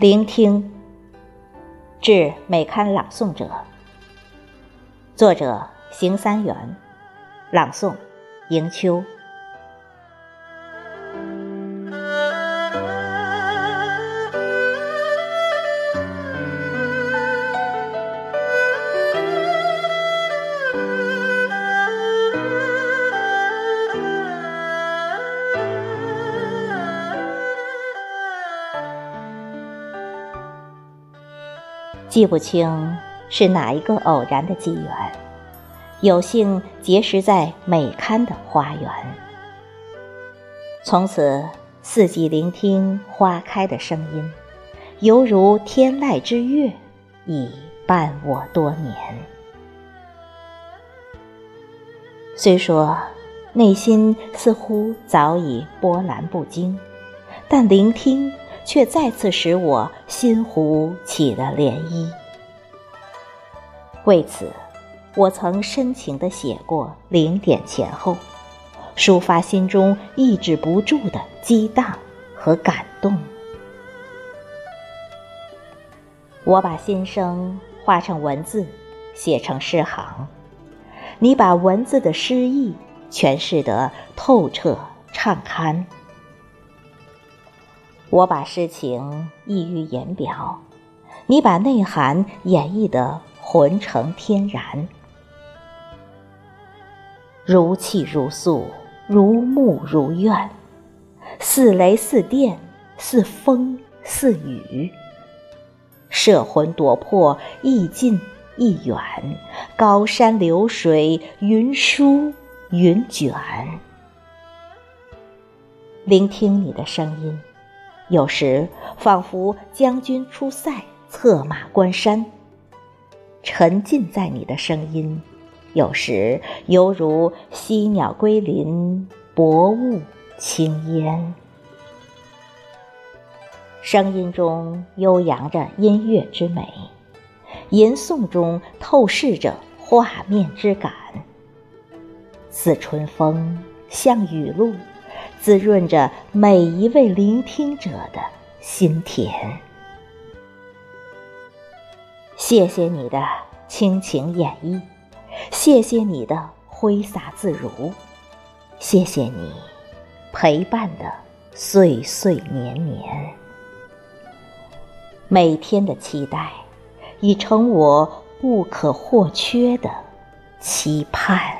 聆听，致美刊朗诵者。作者：邢三元，朗诵：迎秋。记不清是哪一个偶然的机缘，有幸结识在美刊的花园。从此，四季聆听花开的声音，犹如天籁之乐，已伴我多年。虽说内心似乎早已波澜不惊，但聆听。却再次使我心湖起了涟漪。为此，我曾深情地写过零点前后，抒发心中抑制不住的激荡和感动。我把心声化成文字，写成诗行，你把文字的诗意诠释得透彻畅堪。我把诗情溢于言表，你把内涵演绎得浑成天然，如泣如诉，如慕如怨，似雷似电，似风似雨，摄魂夺魄，意近意远，高山流水，云舒云卷，聆听你的声音。有时仿佛将军出塞，策马关山，沉浸在你的声音；有时犹如犀鸟归林，薄雾轻烟。声音中悠扬着音乐之美，吟诵中透视着画面之感，似春风，像雨露。滋润着每一位聆听者的心田。谢谢你的倾情演绎，谢谢你的挥洒自如，谢谢你陪伴的岁岁年年。每天的期待，已成我不可或缺的期盼。